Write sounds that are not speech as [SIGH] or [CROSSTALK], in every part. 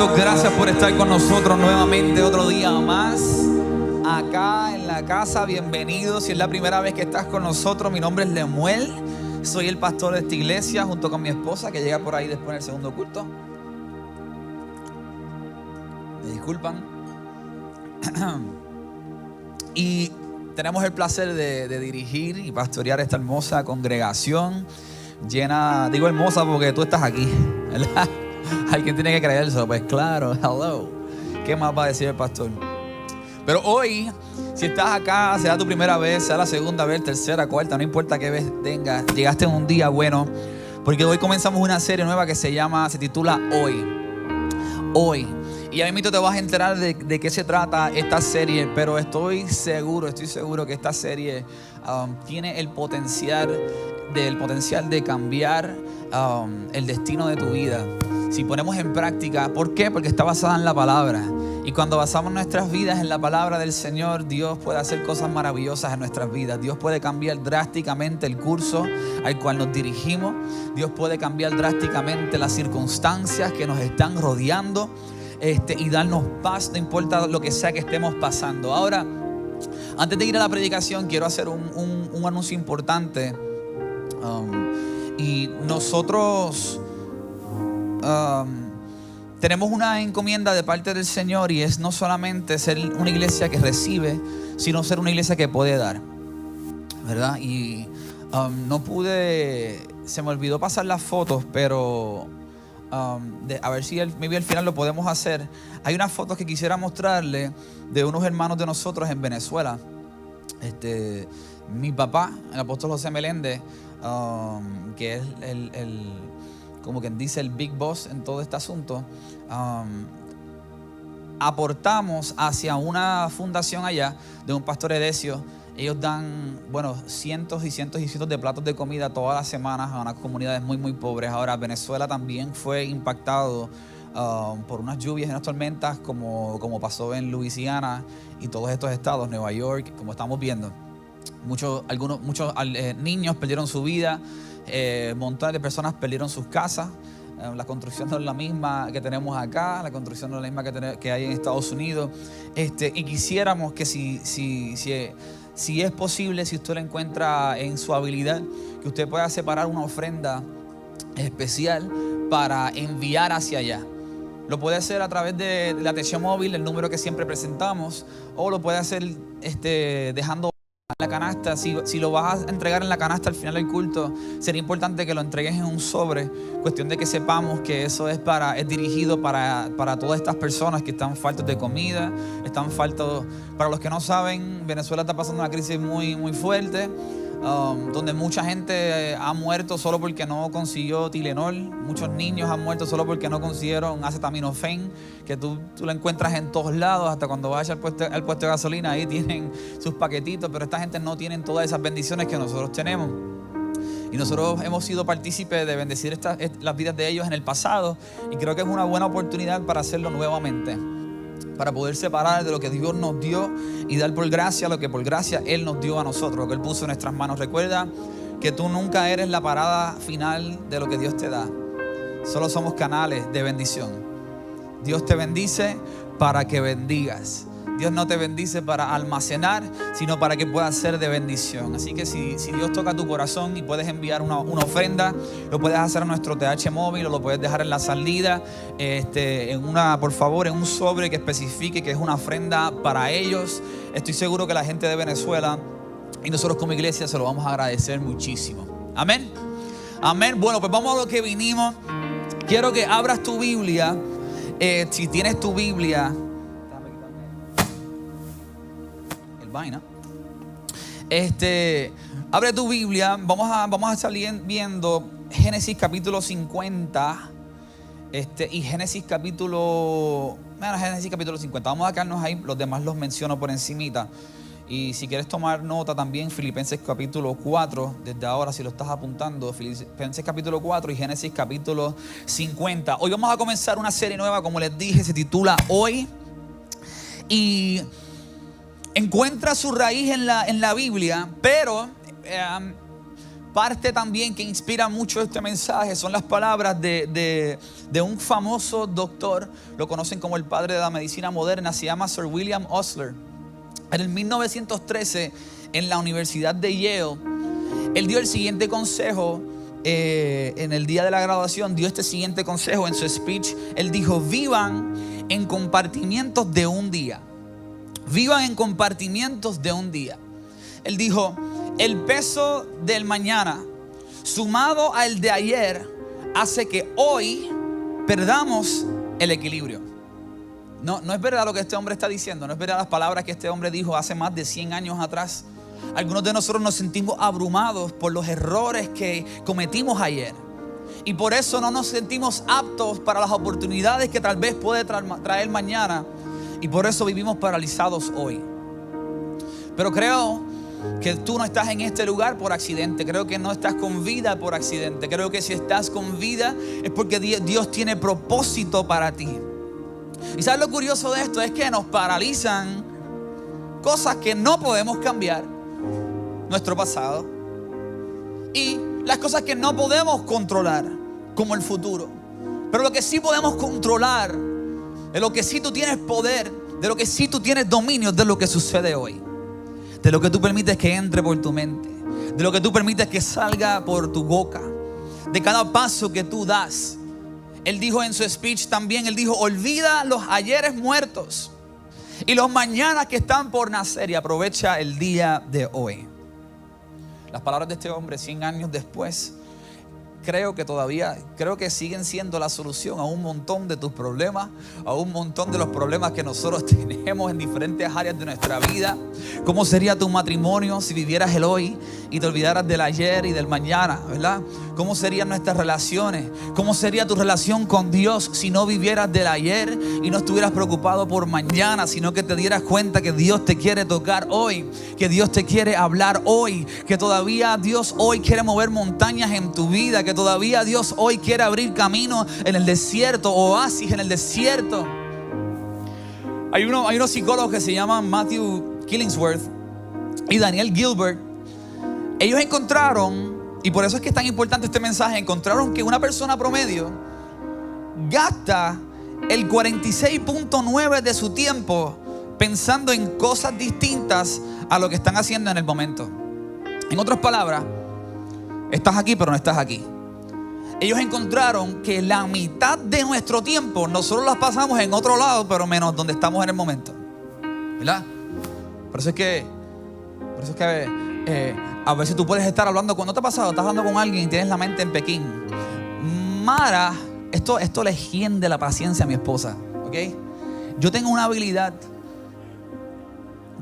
Gracias por estar con nosotros nuevamente otro día más. Acá en la casa, bienvenido. Si es la primera vez que estás con nosotros, mi nombre es Lemuel. Soy el pastor de esta iglesia junto con mi esposa que llega por ahí después del segundo culto. Me disculpan. [CLEARS THROAT] Y tenemos el placer de, de dirigir y pastorear esta hermosa congregación llena, digo hermosa porque tú estás aquí, ¿verdad? [LAUGHS] Alguien tiene que creerse, pues claro, [LAUGHS] hello. ¿Qué más va a decir el pastor? Pero hoy, si estás acá, sea tu primera vez, sea la segunda vez, tercera, cuarta, no importa qué vez tengas, llegaste en un día bueno, porque hoy comenzamos una serie nueva que se llama, se titula Hoy. Hoy. Y a mí te vas a enterar de, qué se trata esta serie, pero estoy seguro, estoy seguro que esta serie um, tiene el potencial, potencial de cambiar um, el destino de tu vida. Si ponemos en práctica, ¿por qué? Porque está basada en la palabra. Y cuando basamos nuestras vidas en la palabra del Señor, Dios puede hacer cosas maravillosas en nuestras vidas. Dios puede cambiar drásticamente el curso al cual nos dirigimos. Dios puede cambiar drásticamente las circunstancias que nos están rodeando este, y darnos paz, no importa lo que sea que estemos pasando. Ahora, antes de ir a la predicación, quiero hacer un, un, un anuncio importante. Um, y nosotros um, tenemos una encomienda de parte del Señor y es no solamente ser una iglesia que recibe, sino ser una iglesia que puede dar. ¿Verdad? Y um, no pude, se me olvidó pasar las fotos, pero Um, a ver si el, maybe al final lo podemos hacer. Hay unas fotos que quisiera mostrarle de unos hermanos de nosotros en Venezuela. Este, mi papá, el apóstol José Meléndez, que es el, como quien dice, el big boss en todo este asunto, um, aportamos hacia una fundación allá de un pastor Edesio ellos dan, bueno, cientos y cientos y cientos de platos de comida todas las semanas a unas comunidades muy, muy pobres. Ahora, Venezuela también fue impactado um, por unas lluvias y unas tormentas como, como pasó en Luisiana y todos estos estados, Nueva York, como estamos viendo. Muchos, algunos, muchos eh, niños perdieron su vida, eh, de personas perdieron sus casas. Eh, la construcción no es la misma que tenemos acá, la construcción no es la misma que, que hay en Estados Unidos. Este, y quisiéramos que si, si, si si es posible, si usted lo encuentra en su habilidad, que usted pueda separar una ofrenda especial para enviar hacia allá. Lo puede hacer a través de la atención móvil, el número que siempre presentamos, o lo puede hacer este, dejando la canasta, si, si, lo vas a entregar en la canasta al final del culto, sería importante que lo entregues en un sobre. Cuestión de que sepamos que eso es, para, es dirigido para, para todas estas personas que están faltos de comida, están faltos. Para los que no saben, Venezuela está pasando una crisis muy, muy fuerte. Um, donde mucha gente ha muerto solo porque no consiguió Tilenol, muchos niños han muerto solo porque no consiguieron acetaminofén, que tú, tú lo encuentras en todos lados, hasta cuando vayas al puesto, al puesto de gasolina, ahí tienen sus paquetitos, pero esta gente no tiene todas esas bendiciones que nosotros tenemos. Y nosotros hemos sido partícipes de bendecir las vidas de ellos en el pasado y creo que es una buena oportunidad para hacerlo nuevamente para poder separar de lo que Dios nos dio y dar por gracia lo que por gracia Él nos dio a nosotros, lo que Él puso en nuestras manos. Recuerda que tú nunca eres la parada final de lo que Dios te da. Solo somos canales de bendición. Dios te bendice para que bendigas. Dios no te bendice para almacenar, sino para que pueda ser de bendición. Así que si, Dios toca tu corazón y puedes enviar una, una, ofrenda, lo puedes hacer a nuestro TH móvil o lo puedes dejar en la salida, este, en una, por favor, en un sobre que especifique que es una ofrenda para ellos. Estoy seguro que la gente de Venezuela y nosotros como iglesia se lo vamos a agradecer muchísimo. Amén. Amén. Bueno, pues vamos a lo que vinimos. Quiero que abras tu Biblia. Eh, si tienes tu Biblia, vaina. Este, abre tu Biblia, vamos a, vamos a salir viendo Génesis capítulo 50 este, y Génesis capítulo, bueno, Génesis capítulo 50. Vamos a quedarnos ahí, los demás los menciono por encimita. Y si quieres tomar nota también, Filipenses capítulo 4, desde ahora si lo estás apuntando, Filipenses capítulo 4 y Génesis capítulo 50. Hoy vamos a comenzar una serie nueva, como les dije, se titula Hoy. Y encuentra su raíz en la, en la Biblia, pero eh, parte también que inspira mucho este mensaje son las palabras de, de, un famoso doctor, lo conocen como el padre de la medicina moderna, se llama Sir William Osler. En el 1913, en la Universidad de Yale, él dio el siguiente consejo eh, en el día de la graduación, dio este siguiente consejo en su speech. Él dijo, vivan en compartimientos de un día. Vivan en compartimientos de un día. Él dijo, el peso del mañana sumado al de ayer hace que hoy perdamos el equilibrio. No, no es verdad lo que este hombre está diciendo, no es verdad las palabras que este hombre dijo hace más de 100 años atrás. Algunos de nosotros nos sentimos abrumados por los errores que cometimos ayer. Y por eso no nos sentimos aptos para las oportunidades que tal vez puede traer mañana. Y por eso vivimos paralizados hoy. Pero creo que tú no estás en este lugar por accidente. Creo que no estás con vida por accidente. Creo que si estás con vida es porque Dios tiene propósito para ti. Y sabes lo curioso de esto es que nos paralizan cosas que no podemos cambiar. Nuestro pasado. Y las cosas que no podemos controlar, como el futuro. Pero lo que sí podemos controlar, de lo que sí tú tienes poder, de lo que sí tú tienes dominio, de lo que sucede hoy. De lo que tú permites que entre por tu mente. De lo que tú permites que salga por tu boca. De cada paso que tú das. Él dijo en su speech también, él dijo, olvida los ayeres muertos y los mañanas que están por nacer y aprovecha el día de hoy. Las palabras de este hombre 100 años después creo que todavía, creo que siguen siendo la solución a un montón de tus problemas, a un montón de los problemas que nosotros [LAUGHS] tenemos en diferentes áreas de nuestra vida. ¿Cómo sería tu matrimonio si vivieras el hoy y te olvidaras del ayer y del mañana, verdad? ¿Cómo serían nuestras relaciones? ¿Cómo sería tu relación con Dios si no vivieras del ayer y no estuvieras preocupado por mañana, sino que te dieras cuenta que Dios te quiere tocar hoy, que Dios te quiere hablar hoy, que todavía Dios hoy quiere mover montañas en tu vida, todavía Dios hoy quiere abrir camino en el desierto, oasis en el desierto. Hay, hay unos psicólogos que se llaman Matthew Killingsworth y Daniel Gilbert. Ellos encontraron, y por eso es que es tan importante este mensaje, encontraron que una persona promedio gasta el 46.9 de su tiempo pensando en cosas distintas a lo que están haciendo en el momento. En otras palabras, estás aquí pero no estás aquí ellos encontraron que la mitad de nuestro tiempo nosotros las pasamos en otro lado, pero menos donde estamos en el momento. ¿Verdad? Por eso es que, por eso es que eh, a veces tú puedes estar hablando, cuando te ha pasado, estás hablando con alguien y tienes la mente en Pekín. Mara, esto, esto le hiende la paciencia a mi esposa, ¿ok? Yo tengo una habilidad,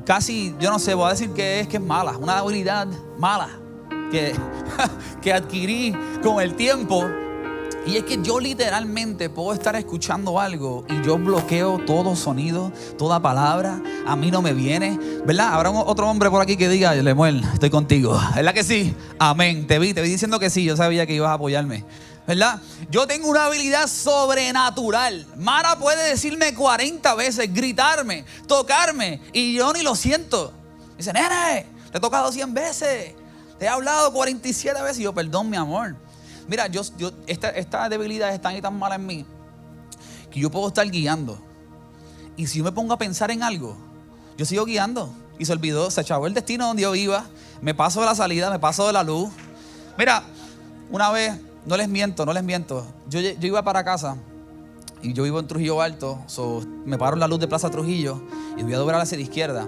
casi, yo no sé, voy a decir que es que es mala, una habilidad mala que, [LAUGHS] que adquirí con el tiempo. Y es que yo literalmente puedo estar escuchando algo y yo bloqueo todo sonido, toda palabra. A mí no me viene, ¿verdad? Habrá otro hombre por aquí que diga, Lemuel, estoy contigo. ¿Verdad que sí? Amén. Te vi, te vi diciendo que sí. Yo sabía que ibas a apoyarme. ¿verdad? Yo tengo una habilidad sobrenatural. Mara puede decirme 40 veces, gritarme, tocarme, y yo ni lo siento. Dice, nene, te he tocado 100 veces. Te he hablado 47 veces y yo, perdón, mi amor. Mira, yo, yo esta, esta debilidad es tan y tan mala en mí que yo puedo estar guiando. Y si yo me pongo a pensar en algo, yo sigo guiando. Y se olvidó, se echó el destino donde yo iba. Me paso de la salida, me paso de la luz. Mira, una vez, no les miento, no les miento. Yo, yo iba para casa y yo vivo en Trujillo Alto. me paro en la luz de Plaza Trujillo y voy a doblar hacia la izquierda.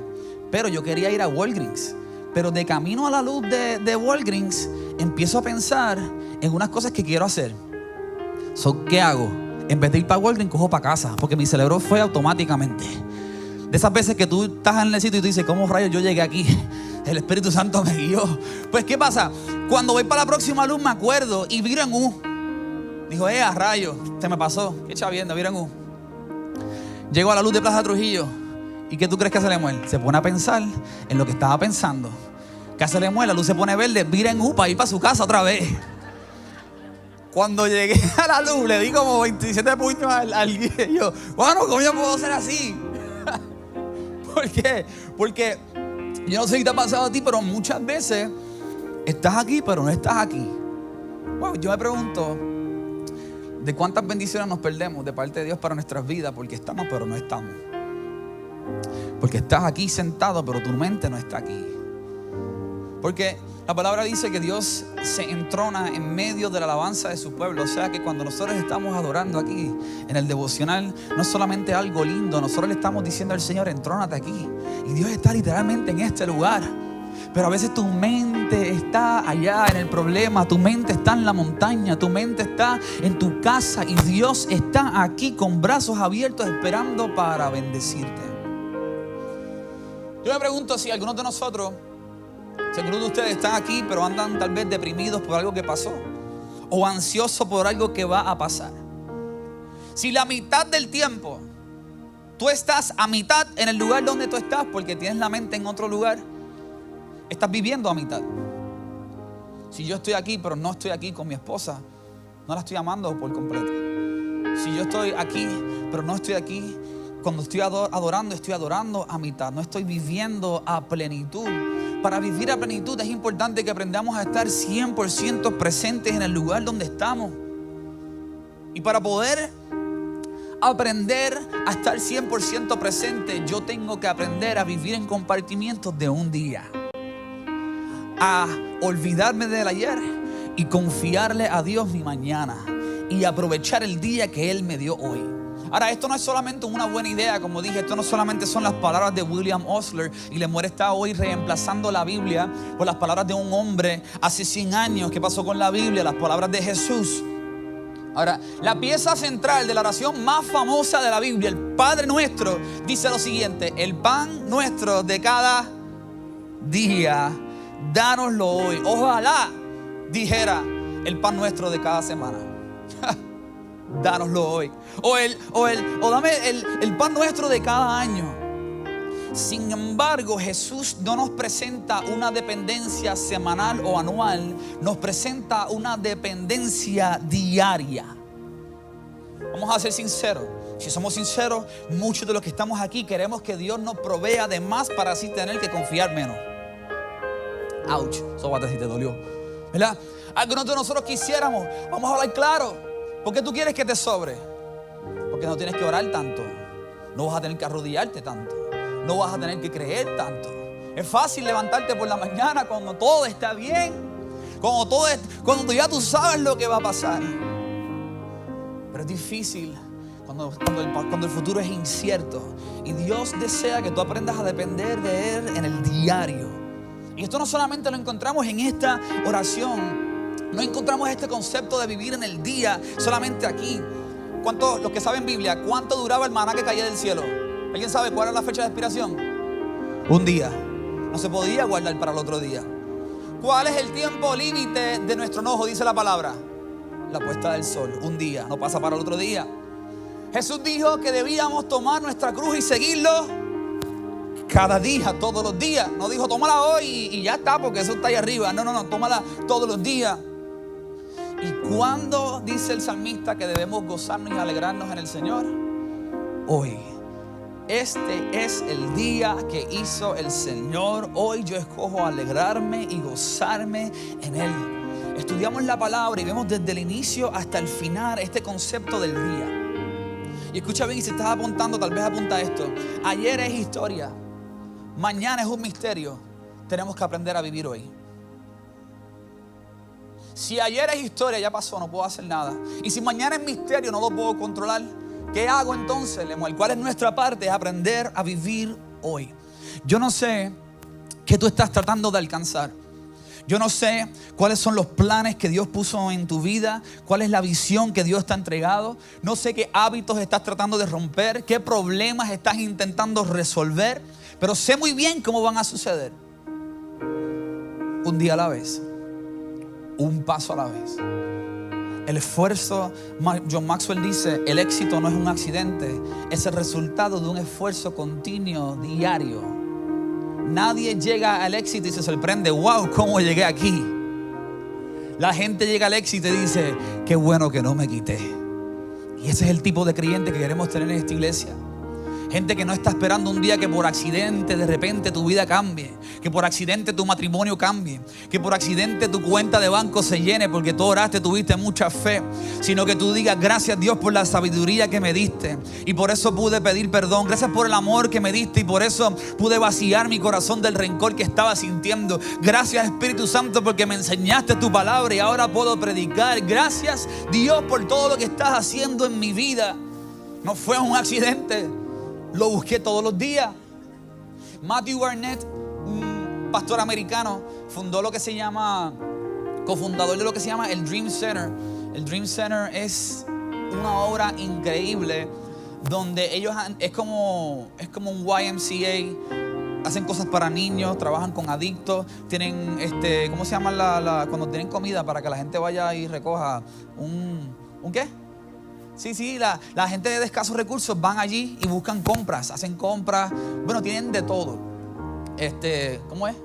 Pero yo quería ir a Walgreens. Pero de camino a la luz de, de Walgreens, empiezo a pensar en unas cosas que quiero hacer. ¿Qué hago? En vez de ir para Walgreens, cojo para casa, porque mi cerebro fue automáticamente. De esas veces que tú estás en el sitio y tú dices, ¿cómo rayos yo llegué aquí? [LAUGHS] El Espíritu Santo me guió. Pues, ¿qué pasa? Cuando voy para la próxima luz, me acuerdo y viro en U. Dijo, eh, a rayos, se me pasó. Qué chavienda, viro en U. Llego a la luz de Plaza Trujillo ¿Y qué tú crees que hace Lemuel? Se pone a pensar en lo que estaba pensando. ¿Qué hace Lemuel? La luz se pone verde, vira en UPA, ir para su casa otra vez. Cuando llegué a la luz, le di como 27 puntos al, al guía. Y yo, bueno, ¿cómo yo puedo ser así? [LAUGHS] ¿Por qué? Porque yo no sé qué te ha pasado a ti, pero muchas veces estás aquí, pero no estás aquí. Wow, yo me pregunto, ¿de cuántas bendiciones nos perdemos de parte de Dios para nuestras vidas? Porque estamos, pero no estamos. Porque estás aquí sentado, pero tu mente no está aquí. Porque la palabra dice que Dios se entrona en medio de la alabanza de su pueblo. O sea que cuando nosotros estamos adorando aquí en el devocional, no es solamente algo lindo, nosotros le estamos diciendo al Señor, entrónate aquí. Y Dios está literalmente en este lugar. Pero a veces tu mente está allá en el problema, tu mente está en la montaña, tu mente está en tu casa y Dios está aquí con brazos abiertos esperando para bendecirte. Yo me pregunto si algunos de nosotros si algunos de ustedes están aquí, pero andan tal vez deprimidos por algo que pasó. O ansiosos por algo que va a pasar. Si la mitad del tiempo tú estás a mitad en el lugar donde tú estás porque tienes la mente en otro lugar, estás viviendo a mitad. Si yo estoy aquí, pero no estoy aquí con mi esposa, no la estoy amando por completo. Si yo estoy aquí, pero no estoy aquí, cuando estoy adorando, estoy adorando a mitad, no estoy viviendo a plenitud para vivir a plenitud es importante que aprendamos a estar 100% presentes en el lugar donde estamos. Y para poder aprender a estar 100% presente, yo tengo que aprender a vivir en compartimientos de un día. A olvidarme del ayer y confiarle a Dios mi mañana. Y aprovechar el día que Él me dio hoy. Ahora, esto no es solamente una buena idea, como dije, esto no solamente son las palabras de William Osler y Lemuel está hoy reemplazando la Biblia por las palabras de un hombre hace 100 años. ¿Qué pasó con la Biblia? Las palabras de Jesús. Ahora, la pieza central de la oración más famosa de la Biblia, el Padre Nuestro, dice lo siguiente, el pan nuestro de cada día, dánoslo hoy. Ojalá dijera el pan nuestro de cada semana. [LAUGHS] Dánoslo hoy. O, el, o, el, o dame el, el pan nuestro de cada año. Sin embargo, Jesús no nos presenta una dependencia semanal o anual, nos presenta una dependencia diaria. Vamos a ser sinceros. Si somos sinceros, muchos de los que estamos aquí queremos que Dios nos provea de más para así tener que confiar menos. Ouch, a decir, te dolió. ¿Verdad? Algunos de nosotros quisiéramos, vamos a hablar claro. ¿Por qué tú quieres que te sobre? Porque no tienes que orar tanto. No vas a tener que arrodillarte tanto. No vas a tener que creer tanto. Es fácil levantarte por la mañana cuando todo está bien. Cuando, todo cuando ya tú sabes lo que va a pasar. Pero es difícil cuando, cuando el futuro es incierto. Y Dios desea que tú aprendas a depender de Él en el diario. Y esto no solamente lo encontramos en esta oración no encontramos este concepto de vivir en el día solamente aquí. ¿Cuánto, los que saben Biblia, cuánto duraba el maná que caía del cielo? ¿Alguien sabe cuál era la fecha de expiración? Un día. No se podía guardar para el otro día. ¿Cuál es el tiempo límite de nuestro enojo? Dice la palabra. La puesta del sol. Un día. No pasa para el otro día. Jesús dijo que debíamos tomar nuestra cruz y seguirlo cada día, todos los días. No dijo, tómala hoy y, ya está, porque eso está ahí arriba. No, no, no, tómala todos los días. ¿Y cuándo dice el salmista que debemos gozarnos y alegrarnos en el Señor? Hoy. Este es el día que hizo el Señor. Hoy yo escojo alegrarme y gozarme en Él. Estudiamos la palabra y vemos desde el inicio hasta el final este concepto del día. Y escucha bien, y si estás apuntando, tal vez apunta esto. Ayer es historia, mañana es un misterio. Tenemos que aprender a vivir hoy. Si ayer es historia, ya pasó, no puedo hacer nada. Y si mañana es misterio, no lo puedo controlar. ¿Qué hago entonces, Lemuel? ¿Cuál es nuestra parte? Es aprender a vivir hoy. Yo no sé qué tú estás tratando de alcanzar. Yo no sé cuáles son los planes que Dios puso en tu vida, cuál es la visión que Dios te ha entregado. No sé qué hábitos estás tratando de romper, qué problemas estás intentando resolver, pero sé muy bien cómo van a suceder. Un día a la vez un paso a la vez. El esfuerzo, John Maxwell dice, el éxito no es un accidente, es el resultado de un esfuerzo continuo, diario. Nadie llega al éxito y se sorprende, wow, ¿cómo llegué aquí? La gente llega al éxito y dice, qué bueno que no me quité. Y ese es el tipo de creyente que queremos tener en esta iglesia. Gente que no está esperando un día que por accidente de repente tu vida cambie, que por accidente tu matrimonio cambie, que por accidente tu cuenta de banco se llene porque tú oraste, tuviste mucha fe, sino que tú digas gracias Dios por la sabiduría que me diste y por eso pude pedir perdón, gracias por el amor que me diste y por eso pude vaciar mi corazón del rencor que estaba sintiendo. Gracias Espíritu Santo porque me enseñaste tu palabra y ahora puedo predicar. Gracias Dios por todo lo que estás haciendo en mi vida. No fue un accidente. Lo busqué todos los días. Matthew Barnett, un pastor americano, fundó lo que se llama, cofundador de lo que se llama el Dream Center. El Dream Center es una obra increíble donde ellos es como, es como un YMCA hacen cosas para niños, trabajan con adictos, tienen, este, ¿cómo se llama la, cuando tienen comida para que la gente vaya y recoja un, ¿un qué? Sí, sí, la, gente de escasos recursos van allí y buscan compras, hacen compras. Bueno, tienen de todo. Este, ¿cómo es?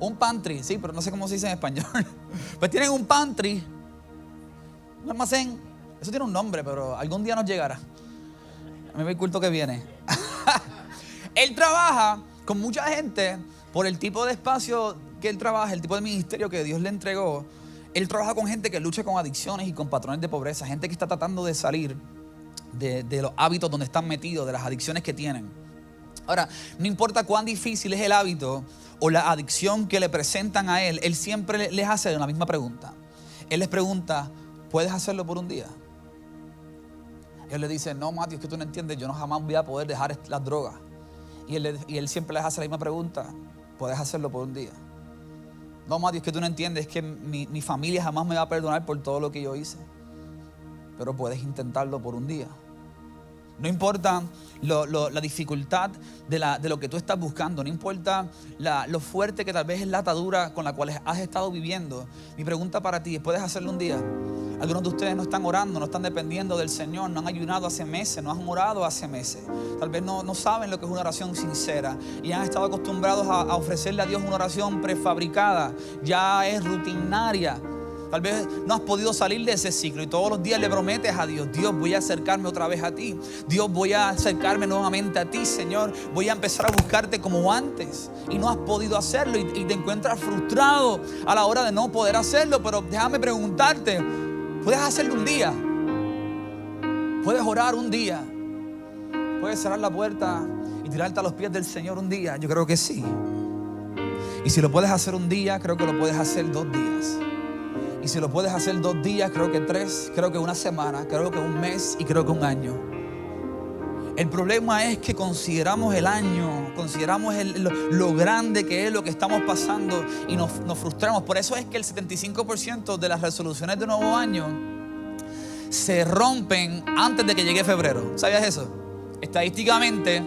Un pantry, sí, pero no sé cómo se dice en español. [LAUGHS] Pues tienen un pantry, un almacén. Eso tiene un nombre, pero algún día nos llegará. A mí me culto que viene. [LAUGHS] él trabaja con mucha gente por el tipo de espacio que él trabaja, el tipo de ministerio que Dios le entregó. Él trabaja con gente que lucha con adicciones y con patrones de pobreza, gente que está tratando de salir de, los hábitos donde están metidos, de las adicciones que tienen. Ahora, no importa cuán difícil es el hábito o la adicción que le presentan a él, él siempre les hace la misma pregunta. Él les pregunta, ¿puedes hacerlo por un día? Él le dice, no, Mati, es que tú no entiendes, yo no jamás voy a poder dejar las drogas. Y él, y él siempre les hace la misma pregunta, ¿puedes hacerlo por un día? No, Mati, es que tú no entiendes, es que mi, mi familia jamás me va a perdonar por todo lo que yo hice. Pero puedes intentarlo por un día. No importa la dificultad de, lo que tú estás buscando, no importa lo fuerte que tal vez es la atadura con la cual has estado viviendo. Mi pregunta para ti es, ¿puedes hacerlo un día? Algunos de ustedes no están orando, no están dependiendo del Señor, no han ayunado hace meses, no han orado hace meses. Tal vez no, saben lo que es una oración sincera y han estado acostumbrados a, a ofrecerle a Dios una oración prefabricada, ya es rutinaria. Tal vez no has podido salir de ese ciclo y todos los días le prometes a Dios, Dios voy a acercarme otra vez a ti. Dios voy a acercarme nuevamente a ti, Señor. Voy a empezar a buscarte como antes. Y no has podido hacerlo y, te encuentras frustrado a la hora de no poder hacerlo. Pero déjame preguntarte, ¿puedes hacerlo un día? ¿Puedes orar un día? ¿Puedes cerrar la puerta y tirarte a los pies del Señor un día? Yo creo que sí. Y si lo puedes hacer un día, creo que lo puedes hacer dos días. Y si lo puedes hacer dos días, creo que tres, creo que una semana, creo que un mes y creo que un año. El problema es que consideramos el año, consideramos lo, grande que es lo que estamos pasando y nos, frustramos. Por eso es que el 75% de las resoluciones de nuevo año se rompen antes de que llegue febrero. ¿Sabías eso? Estadísticamente,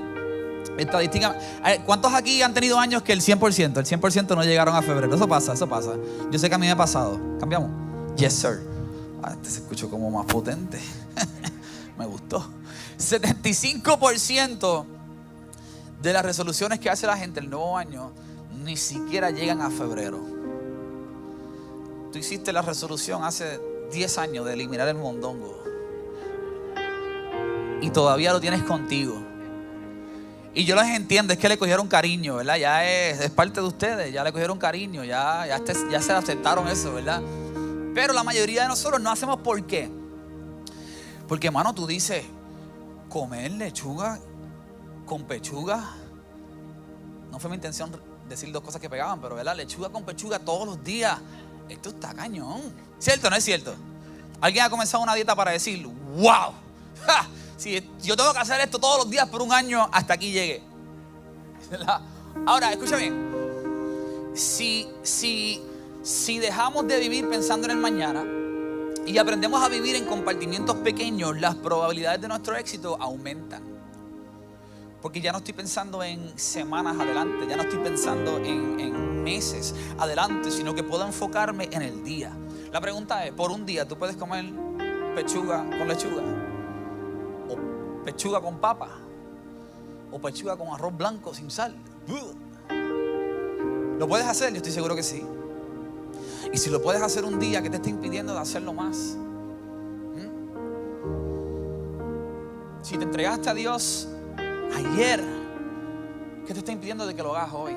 Estadística, ¿cuántos aquí han tenido años que el 100%, el 100% no llegaron a febrero? Eso pasa, eso pasa. Yo sé que a mí me ha pasado. ¿Cambiamos? Yes, sir. Ah, este como más potente. [LAUGHS] me gustó. 75% de las resoluciones que hace la gente el nuevo año ni siquiera llegan a febrero. Tú hiciste la resolución hace 10 años de eliminar el mondongo. Y todavía lo tienes contigo. Y yo les entiendo, es que le cogieron cariño, ¿verdad? Ya es, parte de ustedes, ya le cogieron cariño, ya, ya, ya se aceptaron eso, ¿verdad? Pero la mayoría de nosotros no hacemos por qué. Porque, hermano, tú dices, comer lechuga con pechuga. No fue mi intención decir dos cosas que pegaban, pero, ¿verdad? Lechuga con pechuga todos los días. Esto está cañón. ¿Cierto o no es cierto? Alguien ha comenzado una dieta para decir, wow. [LAUGHS] Si yo tengo que hacer esto todos los días por un año, hasta aquí llegué. [LAUGHS] Ahora, escúchame. Si, si, si dejamos de vivir pensando en el mañana y aprendemos a vivir en compartimientos pequeños, las probabilidades de nuestro éxito aumentan. Porque ya no estoy pensando en semanas adelante, ya no estoy pensando en, meses adelante, sino que puedo enfocarme en el día. La pregunta es, por un día, ¿tú puedes comer pechuga con lechuga? pechuga con papa o pechuga con arroz blanco sin sal. ¿Lo puedes hacer? Yo estoy seguro que sí. Y si lo puedes hacer un día, ¿qué te está impidiendo de hacerlo más? Si te entregaste a Dios ayer? ¿Qué te está impidiendo de que lo hagas hoy?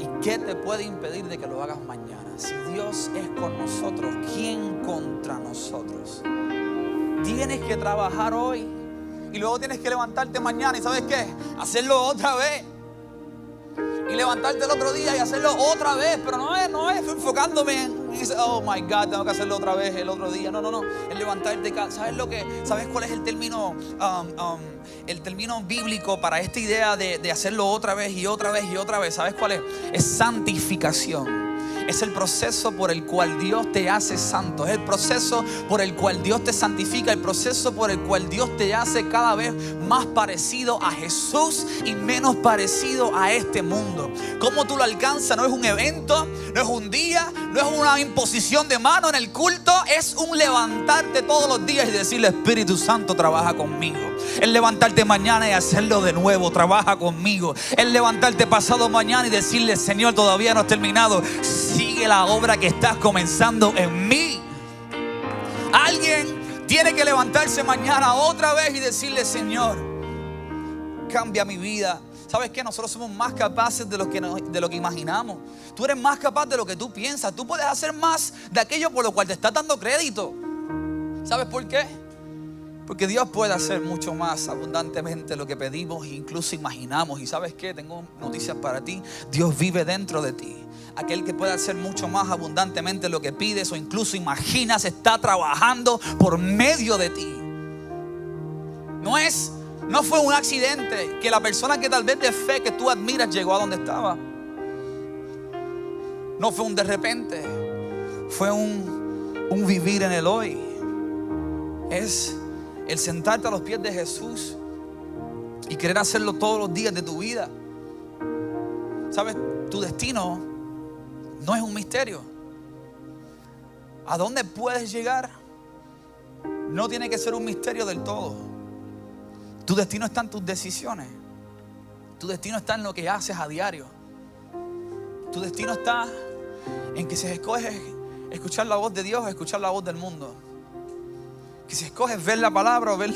¿Y qué te puede impedir de que lo hagas mañana? Si Dios es con nosotros, ¿quién contra nosotros? Tienes que trabajar hoy y luego tienes que levantarte mañana y sabes qué? Hacerlo otra vez y levantarte el otro día y hacerlo otra vez. Pero no es, no es enfocándome en, oh my God, tengo que hacerlo otra vez el otro día. No, no, no. Es levantarte. ¿Sabes lo que? ¿Sabes cuál es el término, um, um, el término bíblico para esta idea de, de hacerlo otra vez y otra vez y otra vez? ¿Sabes cuál es? Es santificación. Es el proceso por el cual Dios te hace santo. Es el proceso por el cual Dios te santifica. El proceso por el cual Dios te hace cada vez más parecido a Jesús y menos parecido a este mundo. ¿Cómo tú lo alcanzas? No es un evento, no es un día, no es una imposición de mano en el culto. Es un levantarte todos los días y decirle Espíritu Santo trabaja conmigo. El levantarte mañana y hacerlo de nuevo, trabaja conmigo. El levantarte pasado mañana y decirle Señor todavía no has terminado sigue la obra que estás comenzando en mí. Alguien tiene que levantarse mañana otra vez y decirle, Señor, cambia mi vida. ¿Sabes qué? Nosotros somos más capaces de lo, que, de lo que imaginamos. Tú eres más capaz de lo que tú piensas. Tú puedes hacer más de aquello por lo cual te estás dando crédito. ¿Sabes por qué? Porque Dios puede hacer mucho más abundantemente lo que pedimos incluso imaginamos. Y sabes qué? Tengo noticias para ti. Dios vive dentro de ti aquel que puede hacer mucho más abundantemente lo que pides o incluso imaginas, está trabajando por medio de ti. No es, no fue un accidente que la persona que tal vez de fe que tú admiras llegó a donde estaba. No fue un de repente, fue un, un vivir en el hoy. Es el sentarte a los pies de Jesús y querer hacerlo todos los días de tu vida. ¿Sabes? Tu destino no es un misterio. ¿A dónde puedes llegar? No tiene que ser un misterio del todo. Tu destino está en tus decisiones. Tu destino está en lo que haces a diario. Tu destino está en que si escoges escuchar la voz de Dios o escuchar la voz del mundo. Que si escoges ver la palabra o ver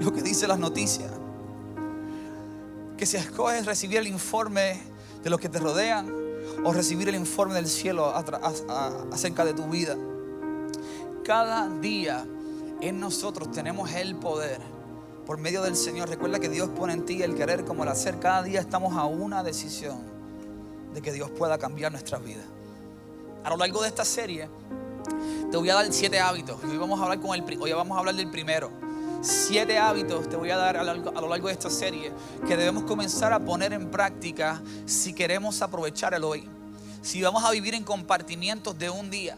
lo que dice las noticias. Que si escoges recibir el informe de los que te rodean o recibir el informe del cielo acerca de tu vida. Cada día en nosotros tenemos el poder por medio del Señor. Recuerda que Dios pone en ti el querer como el hacer. Cada día estamos a una decisión de que Dios pueda cambiar nuestras vidas. A lo largo de esta serie te voy a dar siete hábitos. Hoy vamos a hablar, con el, hoy vamos a hablar del primero siete hábitos te voy a dar a lo largo de esta serie que debemos comenzar a poner en práctica si queremos aprovechar el hoy. Si vamos a vivir en compartimientos de un día.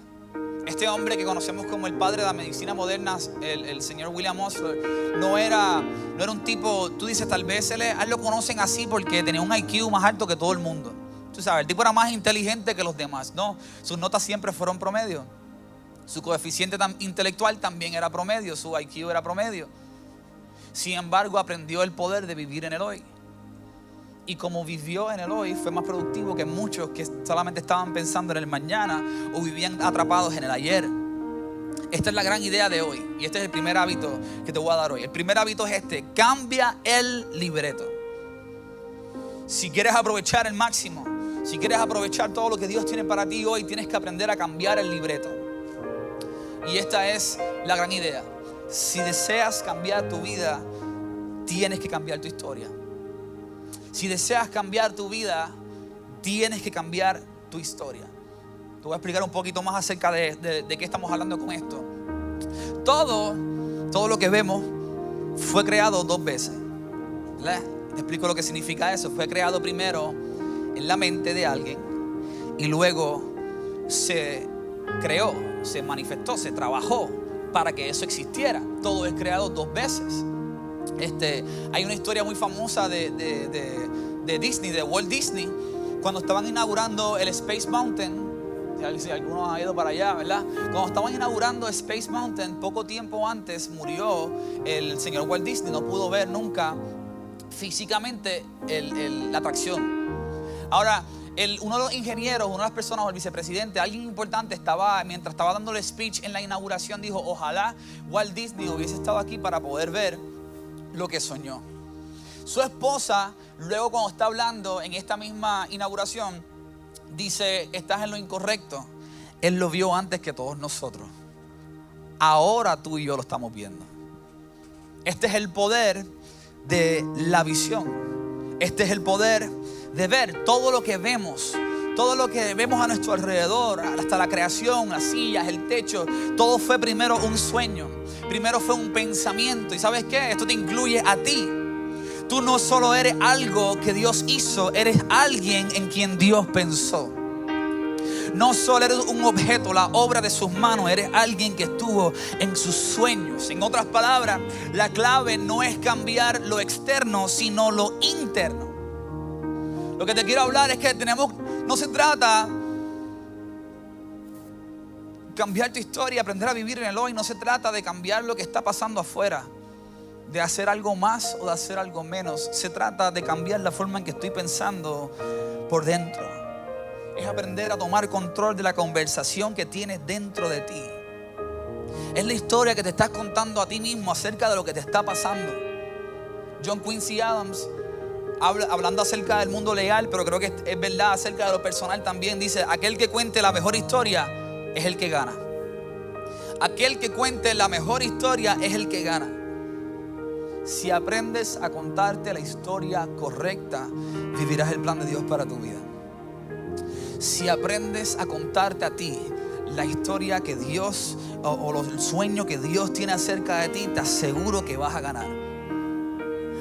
Este hombre que conocemos como el padre de la medicina moderna, el, señor William Osler, no era, no era un tipo, tú dices, tal vez él, él lo conocen así porque tenía un IQ más alto que todo el mundo. Tú sabes, el tipo era más inteligente que los demás. No, sus notas siempre fueron promedio. Su coeficiente intelectual también era promedio, su IQ era promedio. Sin embargo, aprendió el poder de vivir en el hoy. Y como vivió en el hoy, fue más productivo que muchos que solamente estaban pensando en el mañana o vivían atrapados en el ayer. Esta es la gran idea de hoy. Y este es el primer hábito que te voy a dar hoy. El primer hábito es este. Cambia el libreto. Si quieres aprovechar el máximo, si quieres aprovechar todo lo que Dios tiene para ti hoy, tienes que aprender a cambiar el libreto. Y esta es la gran idea. Si deseas cambiar tu vida, tienes que cambiar tu historia. Si deseas cambiar tu vida, tienes que cambiar tu historia. Te voy a explicar un poquito más acerca de, qué estamos hablando con esto. Todo, todo lo que vemos fue creado dos veces. Te explico lo que significa eso. Fue creado primero en la mente de alguien y luego se creó, se manifestó, se trabajó para que eso existiera. Todo es creado dos veces. Este, hay una historia muy famosa de, Disney, de Walt Disney, cuando estaban inaugurando el Space Mountain. Si alguno ha ido para allá, ¿verdad? Cuando estaban inaugurando Space Mountain, poco tiempo antes murió el señor Walt Disney. No pudo ver nunca físicamente la atracción. Ahora, uno de los ingenieros, una de las personas, o el vicepresidente, alguien importante, estaba, mientras estaba dando el speech en la inauguración, dijo, ojalá Walt Disney hubiese estado aquí para poder ver lo que soñó. Su esposa, luego cuando está hablando en esta misma inauguración, dice, estás en lo incorrecto. Él lo vio antes que todos nosotros. Ahora tú y yo lo estamos viendo. Este es el poder de la visión. Este es el poder de ver todo lo que vemos todo lo que vemos a nuestro alrededor, hasta la creación, las sillas, el techo, todo fue primero un sueño, primero fue un pensamiento. ¿Y sabes qué? Esto te incluye a ti. Tú no solo eres algo que Dios hizo, eres alguien en quien Dios pensó. No solo eres un objeto, la obra de sus manos, eres alguien que estuvo en sus sueños. En otras palabras, la clave no es cambiar lo externo, sino lo interno. Lo que te quiero hablar es que tenemos no se trata cambiar tu historia, aprender a vivir en el hoy. No se trata de cambiar lo que está pasando afuera, de hacer algo más o de hacer algo menos. Se trata de cambiar la forma en que estoy pensando por dentro. Es aprender a tomar control de la conversación que tienes dentro de ti. Es la historia que te estás contando a ti mismo acerca de lo que te está pasando. John Quincy Adams hablando acerca del mundo legal, pero creo que es verdad acerca de lo personal también. Dice, aquel que cuente la mejor historia es el que gana. Aquel que cuente la mejor historia es el que gana. Si aprendes a contarte la historia correcta, vivirás el plan de Dios para tu vida. Si aprendes a contarte a ti la historia que Dios o, el sueño que Dios tiene acerca de ti, te aseguro que vas a ganar.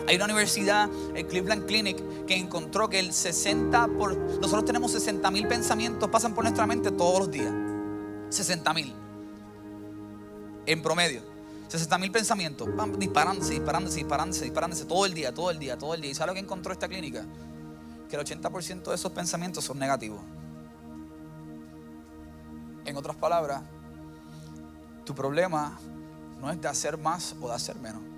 Hay una universidad, el Cleveland Clinic, que encontró que el 60 por. Nosotros tenemos 60 mil pensamientos, pasan por nuestra mente todos los días. 60 mil. En promedio. 60 mil pensamientos, disparándose, disparándose, disparándose, disparándose todo el día, todo el día, todo el día. ¿Y sabes lo que encontró esta clínica? Que el 80% de esos pensamientos son negativos. En otras palabras, tu problema no es de hacer más o de hacer menos.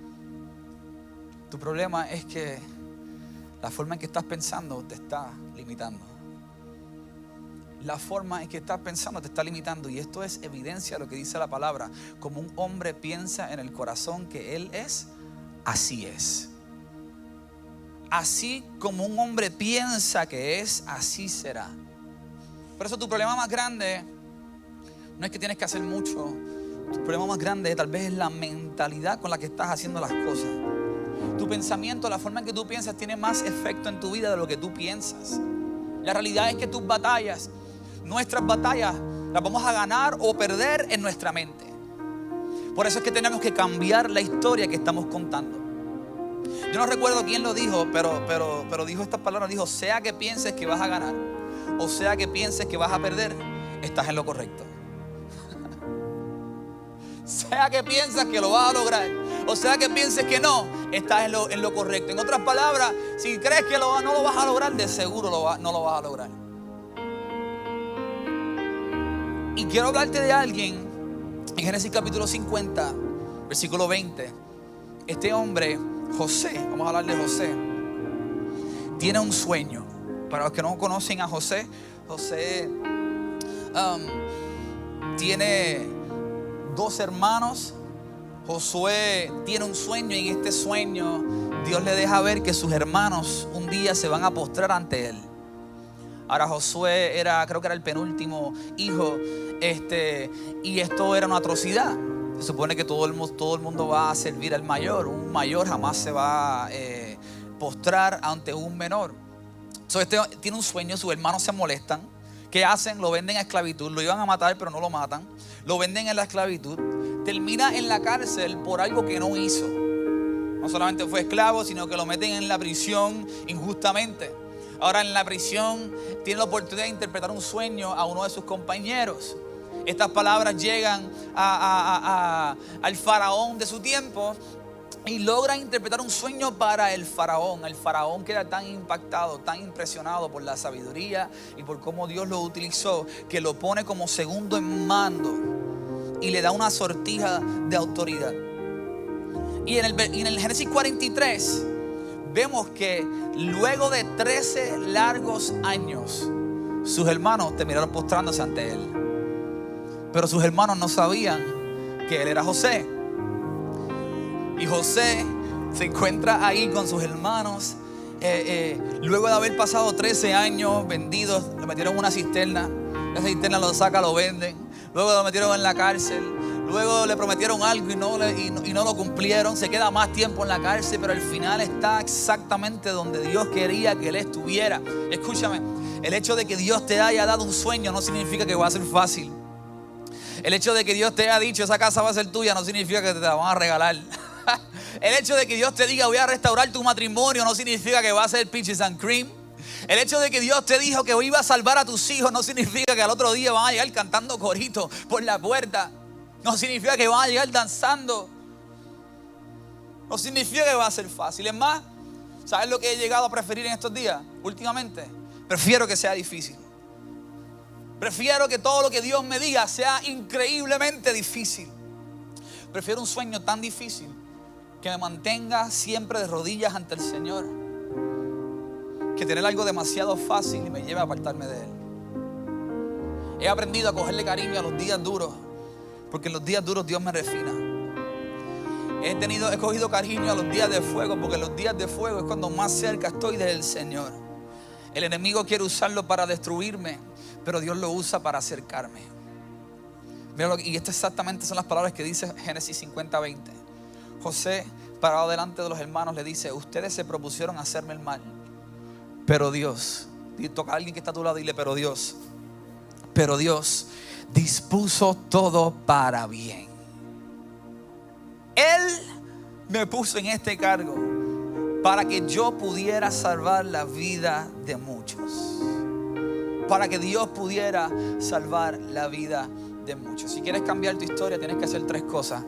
Tu problema es que la forma en que estás pensando te está limitando. La forma en que estás pensando te está limitando y esto es evidencia de lo que dice la palabra. Como un hombre piensa en el corazón que él es, así es. Así como un hombre piensa que es, así será. Por eso tu problema más grande no es que tienes que hacer mucho. Tu problema más grande tal vez es la mentalidad con la que estás haciendo las cosas. Tu pensamiento, la forma en que tú piensas, tiene más efecto en tu vida de lo que tú piensas. La realidad es que tus batallas, nuestras batallas, las vamos a ganar o perder en nuestra mente. Por eso es que tenemos que cambiar la historia que estamos contando. Yo no recuerdo quién lo dijo, pero, pero, pero dijo estas palabras, dijo, sea que pienses que vas a ganar o sea que pienses que vas a perder, estás en lo correcto. Sea que piensas que lo vas a lograr o sea que pienses que no, estás en lo, correcto. En otras palabras, si crees que no lo vas a lograr, de seguro no lo vas a lograr. Y quiero hablarte de alguien en Génesis capítulo 50, versículo 20. Este hombre, José, vamos a hablar de José, tiene un sueño. Para los que no conocen a José, José um, tiene dos hermanos Josué tiene un sueño y en este sueño Dios le deja ver que sus hermanos un día se van a postrar ante él. Ahora Josué era, creo que era el penúltimo hijo, este, y esto era una atrocidad. Se supone que todo el, todo el mundo va a servir al mayor. Un mayor jamás se va a eh, postrar ante un menor. So, este tiene un sueño, sus hermanos se molestan. ¿Qué hacen? Lo venden a esclavitud. Lo iban a matar, pero no lo matan. Lo venden en la esclavitud termina en la cárcel por algo que no hizo. No solamente fue esclavo, sino que lo meten en la prisión injustamente. Ahora en la prisión tiene la oportunidad de interpretar un sueño a uno de sus compañeros. Estas palabras llegan al faraón de su tiempo y logra interpretar un sueño para el faraón. El faraón queda tan impactado, tan impresionado por la sabiduría y por cómo Dios lo utilizó, que lo pone como segundo en mando y le da una sortija de autoridad. Y en el, Génesis 43 vemos que luego de 13 largos años, sus hermanos terminaron postrándose ante él. Pero sus hermanos no sabían que él era José. Y José se encuentra ahí con sus hermanos. Eh, eh, luego de haber pasado 13 años vendidos, lo metieron en una cisterna. Esa cisterna lo saca, lo venden. Luego lo metieron en la cárcel. Luego le prometieron algo y no, y no, lo cumplieron. Se queda más tiempo en la cárcel, pero al final está exactamente donde Dios quería que él estuviera. Escúchame, el hecho de que Dios te haya dado un sueño no significa que va a ser fácil. El hecho de que Dios te haya dicho esa casa va a ser tuya no significa que te la van a regalar. [LAUGHS] El hecho de que Dios te diga voy a restaurar tu matrimonio no significa que va a ser peaches and cream. El hecho de que Dios te dijo que iba a salvar a tus hijos no significa que al otro día van a llegar cantando corito por la puerta. No significa que van a llegar danzando. No significa que va a ser fácil. Es más, ¿sabes lo que he llegado a preferir en estos días? Últimamente, prefiero que sea difícil. Prefiero que todo lo que Dios me diga sea increíblemente difícil. Prefiero un sueño tan difícil que me mantenga siempre de rodillas ante el Señor que tener algo demasiado fácil y me lleve a apartarme de Él. He aprendido a cogerle cariño a los días duros, porque en los días duros Dios me refina. He, tenido, he cogido cariño a los días de fuego, porque los días de fuego es cuando más cerca estoy del Señor. El enemigo quiere usarlo para destruirme, pero Dios lo usa para acercarme. y estas exactamente son las palabras que dice Génesis 50:20. José, parado delante de los hermanos, le dice, ustedes se propusieron hacerme el mal, pero Dios, toca a alguien que está a tu lado dile, pero Dios, pero Dios dispuso todo para bien. Él me puso en este cargo para que yo pudiera salvar la vida de muchos. Para que Dios pudiera salvar la vida de muchos. Si quieres cambiar tu historia, tienes que hacer tres cosas.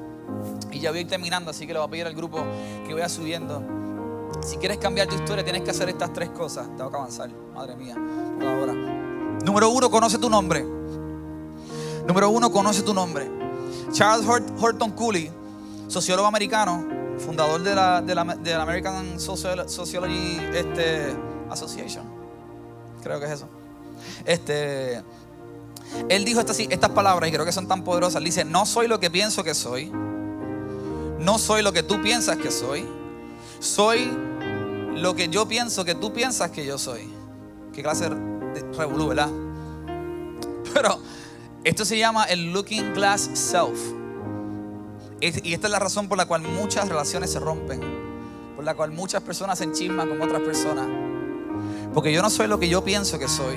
Y ya voy a ir terminando, así que le voy a pedir al grupo que vaya subiendo. Si quieres cambiar tu historia, tienes que hacer estas tres cosas. Tengo que avanzar, madre mía. Ahora. Número uno, conoce tu nombre. Número uno, conoce tu nombre. Charles Horton Cooley, sociólogo americano, fundador de la, de la, American Sociology este, Association. Creo que es eso. Este, él dijo estas, estas palabras y creo que son tan poderosas. dice, no soy lo que pienso que soy no soy lo que tú piensas que soy. Soy lo que yo pienso que tú piensas que yo soy. Qué clase de revolú, ¿verdad? [LAUGHS] Pero esto se llama el looking glass self. Y esta es la razón por la cual muchas relaciones se rompen. Por la cual muchas personas se enchisman con otras personas. Porque yo no soy lo que yo pienso que soy.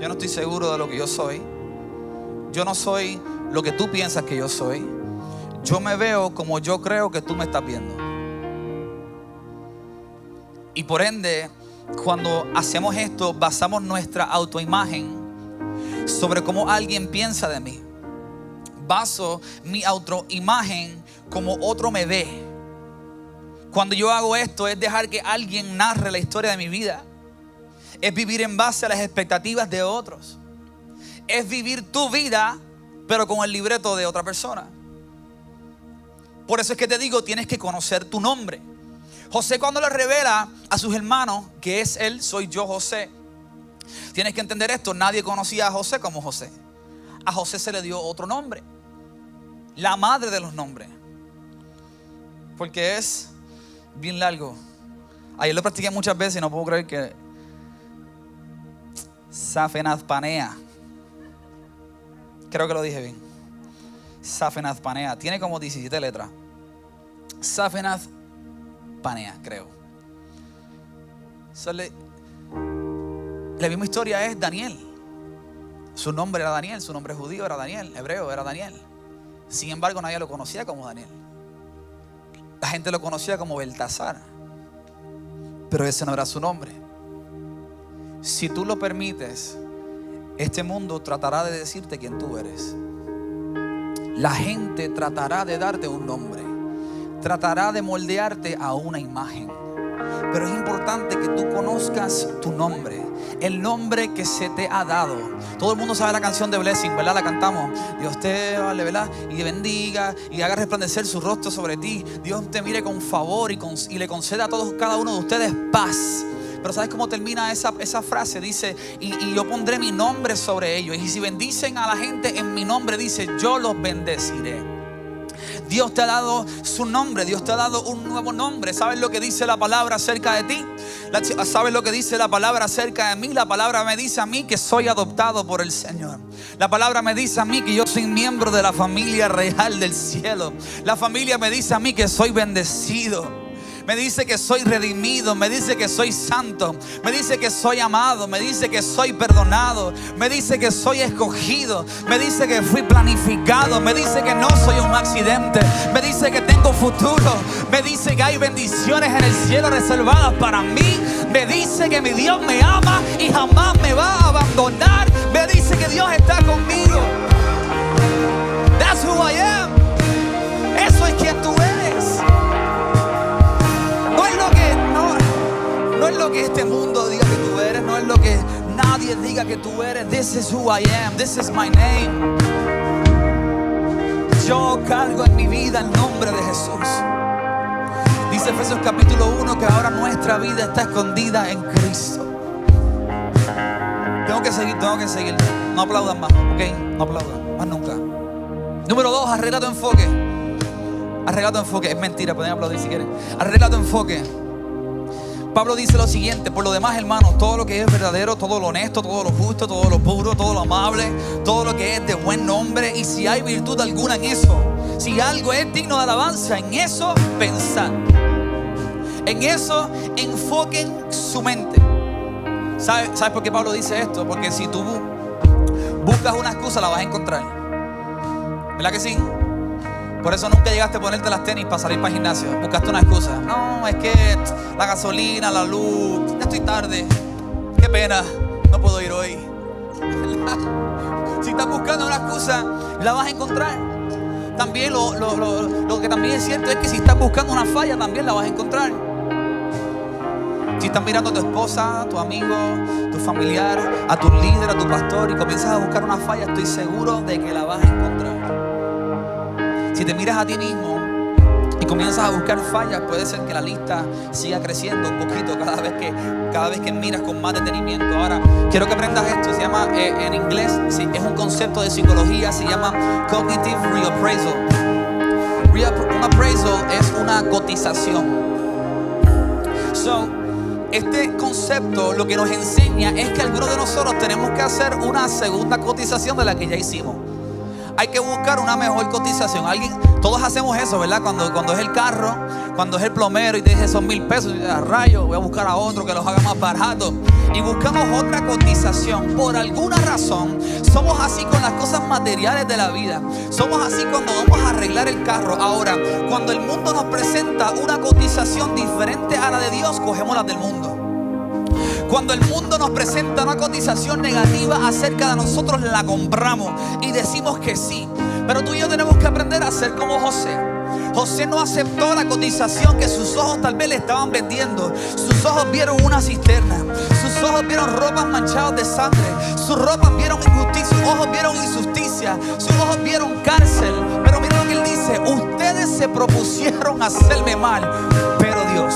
Yo no estoy seguro de lo que yo soy. Yo no soy lo que tú piensas que yo soy. Yo me veo como yo creo que tú me estás viendo. Y por ende, cuando hacemos esto, basamos nuestra autoimagen sobre cómo alguien piensa de mí. Baso mi autoimagen como otro me ve. Cuando yo hago esto es dejar que alguien narre la historia de mi vida. Es vivir en base a las expectativas de otros. Es vivir tu vida, pero con el libreto de otra persona. Por eso es que te digo, tienes que conocer tu nombre. José cuando le revela a sus hermanos que es él, soy yo José. Tienes que entender esto, nadie conocía a José como José. A José se le dio otro nombre. La madre de los nombres. Porque es bien largo. Ayer lo practiqué muchas veces y no puedo creer que Safenazpanea. Creo que lo dije bien. Safenath Panea. Tiene como 17 letras. Safenath Panea, creo. la misma historia es Daniel. Su nombre era Daniel, su nombre judío era Daniel, hebreo era Daniel. Sin embargo, nadie lo conocía como Daniel. La gente lo conocía como Beltasar. Pero ese no era su nombre. Si tú lo permites, este mundo tratará de decirte quién tú eres la gente tratará de darte un nombre, tratará de moldearte a una imagen. Pero es importante que tú conozcas tu nombre, el nombre que se te ha dado. Todo el mundo sabe la canción de Blessing, ¿verdad? La cantamos. Dios te vale, ¿verdad? Y bendiga y haga resplandecer su rostro sobre ti. Dios te mire con favor y, y le conceda a todos, cada uno de ustedes paz. Pero ¿sabes cómo termina esa, esa frase? Dice, y, y, yo pondré mi nombre sobre ellos. Y si bendicen a la gente en mi nombre, dice, yo los bendeciré. Dios te ha dado su nombre, Dios te ha dado un nuevo nombre. ¿Sabes lo que dice la palabra acerca de ti? ¿Sabes lo que dice la palabra acerca de mí? La palabra me dice a mí que soy adoptado por el Señor. La palabra me dice a mí que yo soy miembro de la familia real del cielo. La familia me dice a mí que soy bendecido me dice que soy redimido, me dice que soy santo, me dice que soy amado, me dice que soy perdonado, me dice que soy escogido, me dice que fui planificado, me dice que no soy un accidente, me dice que tengo futuro, me dice que hay bendiciones en el cielo reservadas para mí, me dice que mi Dios me ama y jamás me va a abandonar, me dice que Dios está conmigo. That's who I am. Que este mundo diga que tú eres, no es lo que nadie diga que tú eres. This is who I am, this is my name. Yo cargo en mi vida el nombre de Jesús. Dice Efesios capítulo 1 que ahora nuestra vida está escondida en Cristo. Tengo que seguir, tengo que seguir. No aplaudan más, ¿ok? No aplaudan, más nunca. Número 2, arregla tu enfoque. Arregla tu enfoque. Es mentira, pueden aplaudir si quieren. Arregla tu enfoque. Pablo dice lo siguiente, por lo demás hermanos, todo lo que es verdadero, todo lo honesto, todo lo justo, todo lo puro, todo lo amable, todo lo que es de buen nombre y si hay virtud alguna en eso, si algo es digno de alabanza, en eso pensar. En eso enfoquen su mente. ¿Sabes, ¿Sabes por qué Pablo dice esto? Porque si tú buscas una excusa la vas a encontrar. ¿Verdad que sí? Por eso nunca llegaste a ponerte las tenis para salir para el gimnasio. Buscaste una excusa. No, es que la gasolina, la luz, ya estoy tarde. Qué pena, no puedo ir hoy. [LAUGHS] si estás buscando una excusa, la vas a encontrar. También lo, lo que también es cierto es que si estás buscando una falla, también la vas a encontrar. Si estás mirando a tu esposa, a tu amigo, a tu familiar, a tu líder, a tu pastor y comienzas a buscar una falla, estoy seguro de que la vas a encontrar. Si te miras a ti mismo y comienzas a buscar fallas, puede ser que la lista siga creciendo un poquito cada vez que, cada vez que miras con más detenimiento. Ahora, quiero que aprendas esto. Se llama eh, en inglés, es un concepto de psicología, se llama Cognitive Reappraisal. un appraisal es una cotización. So, este concepto lo que nos enseña es que algunos de nosotros tenemos que hacer una segunda cotización de la que ya hicimos hay que buscar una mejor cotización. Alguien, todos hacemos eso, ¿verdad? Cuando, es el carro, cuando es el plomero y te dice son mil pesos, y a rayo, voy a buscar a otro que los haga más barato. Y buscamos otra cotización. Por alguna razón, somos así con las cosas materiales de la vida. Somos así cuando vamos a arreglar el carro. Ahora, cuando el mundo nos presenta una cotización diferente a la de Dios, cogemos la del mundo. Cuando el mundo nos presenta una cotización negativa acerca de nosotros, la compramos y decimos que sí. Pero tú y yo tenemos que aprender a ser como José. José no aceptó la cotización que sus ojos tal vez le estaban vendiendo. Sus ojos vieron una cisterna. Sus ojos vieron ropas manchadas de sangre. Sus ropas vieron injusticia. Sus ojos vieron injusticia. Sus ojos vieron cárcel. Pero mira lo que él dice. Ustedes se propusieron hacerme mal. Pero Dios.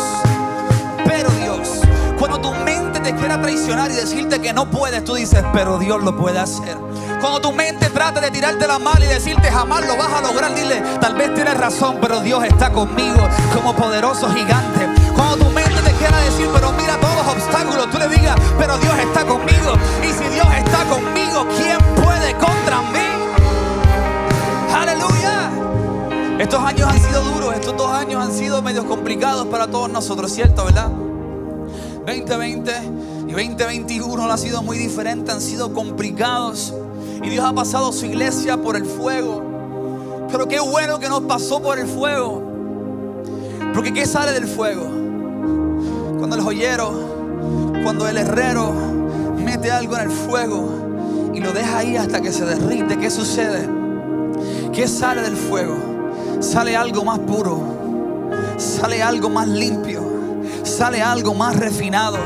Pero Dios. Cuando tu mente te quiera traicionar y decirte que no puedes, tú dices, pero Dios lo puede hacer. Cuando tu mente trate de tirarte la mano y decirte jamás lo vas a lograr, dile, tal vez tienes razón, pero Dios está conmigo como poderoso gigante. Cuando tu mente te quiera decir, pero mira todos los obstáculos, tú le digas, pero Dios está conmigo. Y si Dios está conmigo, ¿quién puede contra mí? Aleluya. Estos años han sido duros, estos dos años han sido medios complicados para todos nosotros, ¿cierto, verdad? 2020 y 2021 no ha sido muy diferente, han sido complicados. Y Dios ha pasado su iglesia por el fuego. Pero qué bueno que nos pasó por el fuego. Porque ¿qué sale del fuego? Cuando el joyero, cuando el herrero mete algo en el fuego y lo deja ahí hasta que se derrite, ¿qué sucede? ¿Qué sale del fuego? Sale algo más puro, sale algo más limpio, sale algo más refinado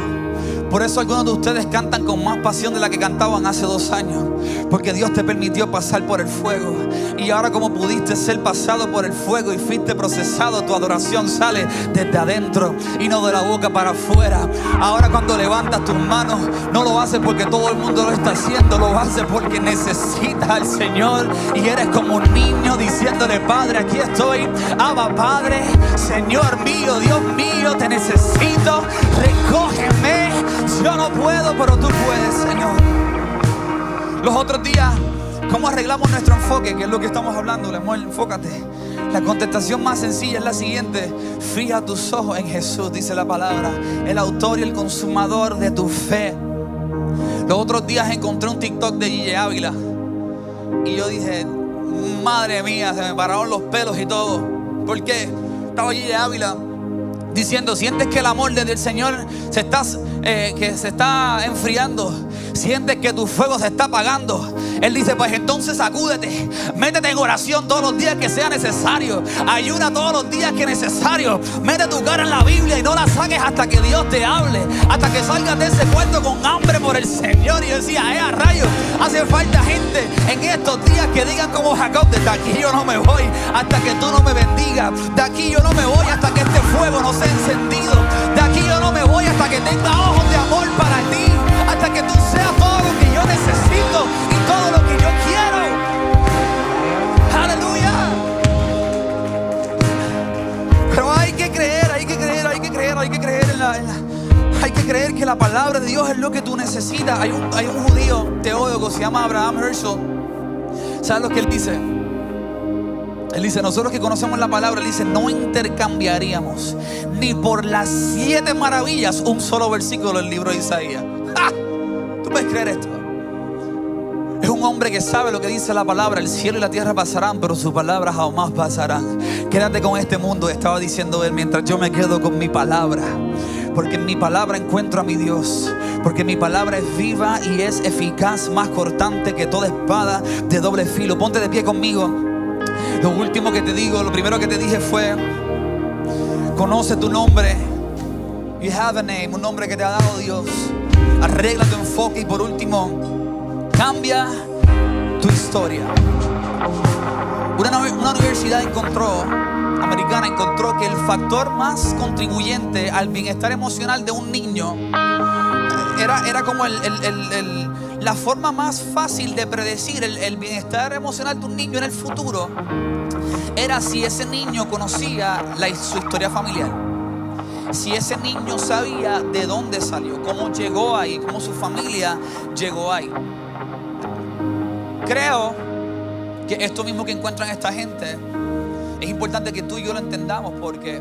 Por eso algunos de ustedes cantan con más pasión de la que cantaban hace dos años. Porque Dios te permitió pasar por el fuego. Y ahora como pudiste ser pasado por el fuego y fuiste procesado, tu adoración sale desde adentro y no de la boca para afuera. Ahora cuando levantas tus manos, no lo haces porque todo el mundo lo está haciendo, lo haces porque necesitas al Señor. Y eres como un niño diciéndole, Padre, aquí estoy. Abba, Padre, Señor mío, Dios mío, te necesito. Recógeme. Yo no puedo, pero tú puedes, Señor. Los otros días, ¿cómo arreglamos nuestro enfoque? Que es lo que estamos hablando, Lemuel, enfócate. La contestación más sencilla es la siguiente. Fija tus ojos en Jesús, dice la palabra. El autor y el consumador de tu fe. Los otros días encontré un TikTok de Gille Ávila. Y yo dije, madre mía, se me pararon los pelos y todo. ¿Por qué? Estaba Gille Ávila diciendo, sientes que el amor del Señor se está, eh, que se está enfriando, sientes que tu fuego se está apagando. Él dice, pues entonces sacúdete, métete en oración todos los días que sea necesario, ayuna todos los días que es necesario, mete tu cara en la Biblia y no la saques hasta que Dios te hable, hasta que salgas de ese cuarto con hambre por el Señor. Y decía, eh, a rayos, hace falta gente en estos días que digan como Jacob, de aquí yo no me voy hasta que tú no me bendigas, de aquí yo no me voy hasta que este fuego no sea encendido, de aquí yo no me voy hasta que tenga ojos de amor para ti, que tú seas todo lo que yo necesito y todo lo que yo quiero. Aleluya. Pero hay que creer, hay que creer, hay que creer, hay que creer en la, hay que creer que la palabra de Dios es lo que tú necesitas. Hay un, hay un judío teólogo, se llama Abraham Herschel. ¿Sabes lo que él dice? Él dice, nosotros que conocemos la palabra, él dice, no intercambiaríamos ni por las siete maravillas un solo versículo del libro de Isaías. ¿Tú [LAUGHS] puedes creer esto? Es un hombre que sabe lo que dice la palabra. El cielo y la tierra pasarán, pero su palabra jamás pasarán. Quédate con este mundo, estaba diciendo él, mientras yo me quedo con mi palabra. Porque en mi palabra encuentro a mi Dios. Porque mi palabra es viva y es eficaz, más cortante que toda espada de doble filo. Ponte de pie conmigo. Lo último que te digo, lo primero que te dije fue, conoce tu nombre. You have a name, un nombre que te ha dado Dios. Arregla tu enfoque y por último, cambia tu historia. Una, universidad encontró, americana encontró que el factor más contribuyente al bienestar emocional de un niño era, era como el, la forma más fácil de predecir el, bienestar emocional de un niño en el futuro era si ese niño conocía su historia familiar. Si ese niño sabía de dónde salió, cómo llegó ahí, cómo su familia llegó ahí. Creo que esto mismo que encuentran esta gente es importante que tú y yo lo entendamos porque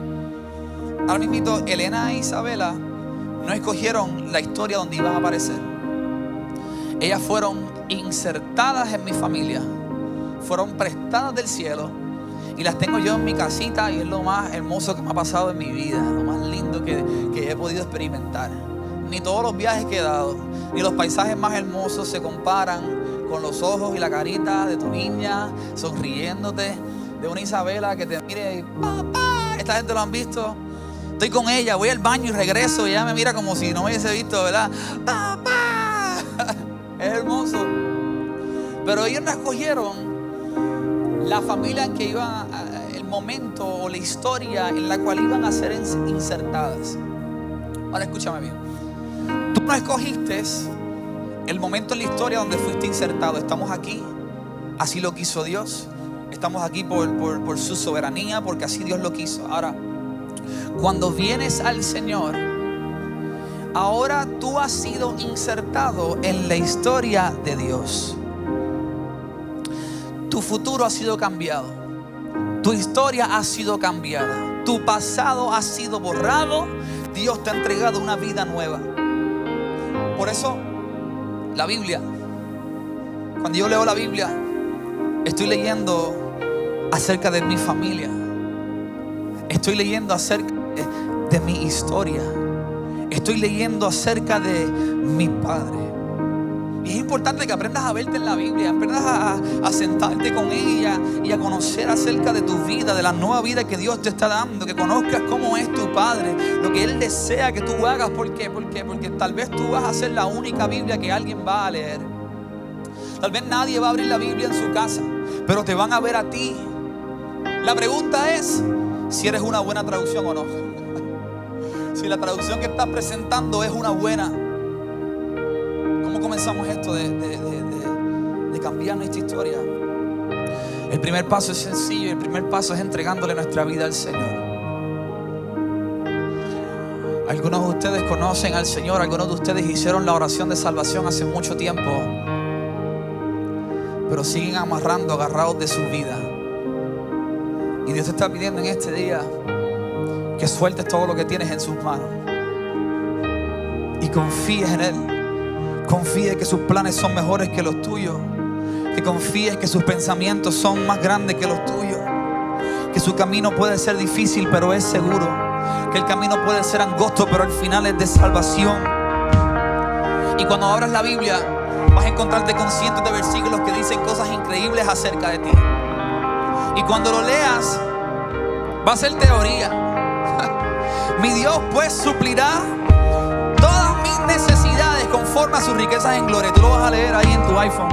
ahora mismo Elena e Isabela no escogieron la historia donde iban a aparecer. Ellas fueron insertadas en mi familia, fueron prestadas del cielo y las tengo yo en mi casita y es lo más hermoso que me ha pasado en mi vida, lo más lindo que, he podido experimentar. Ni todos los viajes que he dado, ni los paisajes más hermosos se comparan con los ojos y la carita de tu niña sonriéndote, de una Isabela que te mire y papá, esta gente lo han visto. Estoy con ella, voy al baño y regreso y ella me mira como si no me hubiese visto, ¿verdad? Papá [LAUGHS] es hermoso. Pero ellos no escogieron la familia en que iban, el momento o la historia en la cual iban a ser insertadas. Ahora escúchame bien. Tú no escogiste el momento en la historia donde fuiste insertado. Estamos aquí, así lo quiso Dios. Estamos aquí por su soberanía, porque así Dios lo quiso. Ahora, cuando vienes al Señor, ahora tú has sido insertado en la historia de Dios. Tu futuro ha sido cambiado. Tu historia ha sido cambiada. Tu pasado ha sido borrado. Dios te ha entregado una vida nueva. Por eso, la Biblia, cuando yo leo la Biblia, estoy leyendo acerca de mi familia. Estoy leyendo acerca de, mi historia estoy leyendo acerca de mi Padre. Es importante que aprendas a verte en la Biblia, aprendas a, sentarte con ella y a conocer acerca de tu vida, de la nueva vida que Dios te está dando, que conozcas cómo es tu Padre, lo que Él desea que tú hagas. ¿Por qué? ¿Por qué? Porque tal vez tú vas a ser la única Biblia que alguien va a leer. Tal vez nadie va a abrir la Biblia en su casa, pero te van a ver a ti. La pregunta es si eres una buena traducción o no. [LAUGHS] Si la traducción que estás presentando es una buena comenzamos esto de, cambiar nuestra historia? El primer paso es sencillo, el primer paso es entregándole nuestra vida al Señor. Algunos de ustedes conocen al Señor, algunos de ustedes hicieron la oración de salvación hace mucho tiempo, pero siguen amarrando, agarrados de su vida. Y Dios te está pidiendo en este día que sueltes todo lo que tienes en sus manos y confíes en Él. Confíe que sus planes son mejores que los tuyos. Que confíes que sus pensamientos son más grandes que los tuyos. Que su camino puede ser difícil, pero es seguro. Que el camino puede ser angosto, pero al final es de salvación. Y cuando abras la Biblia, vas a encontrarte con cientos de versículos que dicen cosas increíbles acerca de ti. Y cuando lo leas, va a ser teoría. [LAUGHS] Mi Dios pues suplirá conforme sus riquezas en gloria. Tú lo vas a leer ahí en tu iPhone.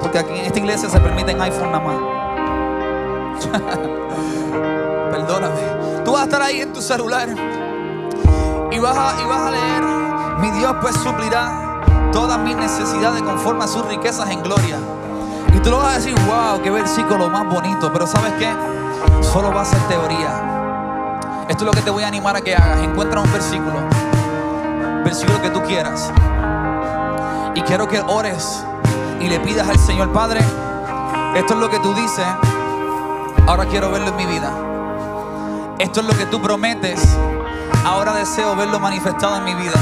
Porque aquí en esta iglesia se permiten iPhone nada más. [LAUGHS] Perdóname. Tú vas a estar ahí en tu celular y vas a, y vas a leer, mi Dios pues suplirá todas mis necesidades conforme a sus riquezas en gloria. Y tú lo vas a decir, wow, qué versículo más bonito. Pero ¿sabes qué? Solo va a ser teoría. Esto es lo que te voy a animar a que hagas. Encuentra un versículo versículo que tú quieras. Y quiero que ores y le pidas al Señor, Padre, esto es lo que tú dices, ahora quiero verlo en mi vida. Esto es lo que tú prometes, ahora deseo verlo manifestado en mi vida.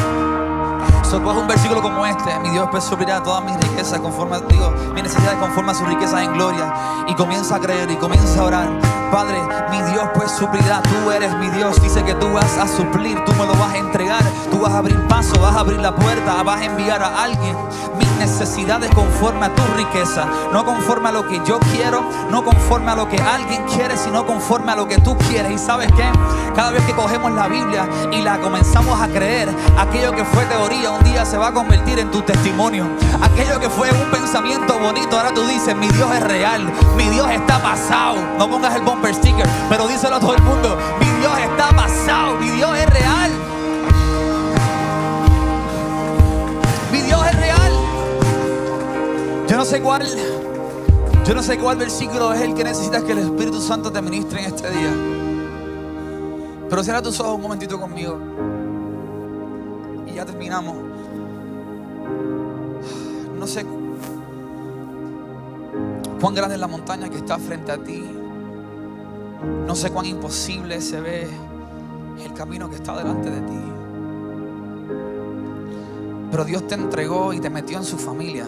So, un versículo como este, mi Dios pues suplirá todas mis riquezas conforme a Dios, mis necesidades conforme a sus riquezas en gloria. Y comienza a creer y comienza a orar. Padre, mi Dios pues suplirá, tú eres mi Dios. Dice que tú vas a suplir, tú me lo vas a entregar, tú vas a abrir paso, vas a abrir la puerta, vas a enviar a alguien mis necesidades conforme a tu riqueza, no conforme a lo que yo quiero, no conforme a lo que alguien quiere, sino conforme a lo que tú quieres. Y sabes qué, cada vez que cogemos la Biblia y la comenzamos a creer, aquello que fue teoría un día se va a convertir en tu testimonio. Aquello que fue un pensamiento bonito, ahora tú dices, mi Dios es real, mi Dios está pasado. No pongas el pero díselo a todo el mundo, mi Dios está pasado, mi Dios es real. Mi Dios es real. Yo no sé cuál, yo no sé cuál versículo es el que necesitas que el Espíritu Santo te ministre en este día. Pero cierra tus ojos un momentito conmigo. Y ya terminamos. No sé cuán grande es la montaña que está frente a ti. No sé cuán imposible se ve el camino que está delante de ti. Pero Dios te entregó y te metió en su familia.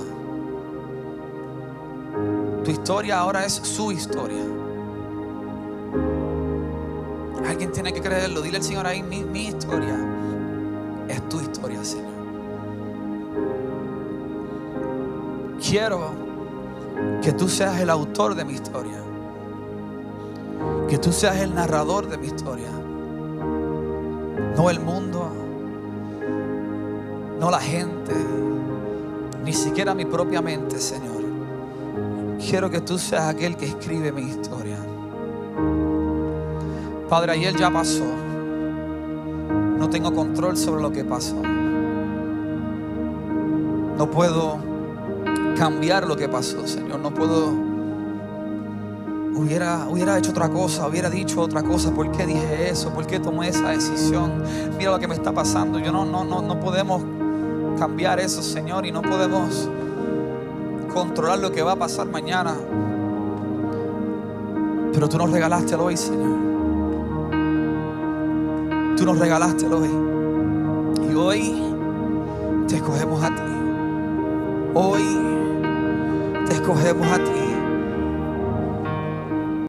Tu historia ahora es su historia. Alguien tiene que creerlo. Dile al Señor ahí, mi, historia es tu historia, Señor. Quiero que tú seas el autor de mi historia. Que tú seas el narrador de mi historia. No el mundo, no la gente, ni siquiera mi propia mente, Señor. Quiero que tú seas aquel que escribe mi historia. Padre, ayer ya pasó. No tengo control sobre lo que pasó. No puedo cambiar lo que pasó, Señor. No puedo hubiera, hubiera hecho otra cosa, hubiera dicho otra cosa, ¿por qué dije eso? ¿Por qué tomé esa decisión? Mira lo que me está pasando. Yo no, no, no, no podemos cambiar eso, Señor, y no podemos controlar lo que va a pasar mañana. Pero tú nos regalaste hoy, Señor. Tú nos regalaste hoy. Y hoy te escogemos a ti. Hoy te escogemos a ti.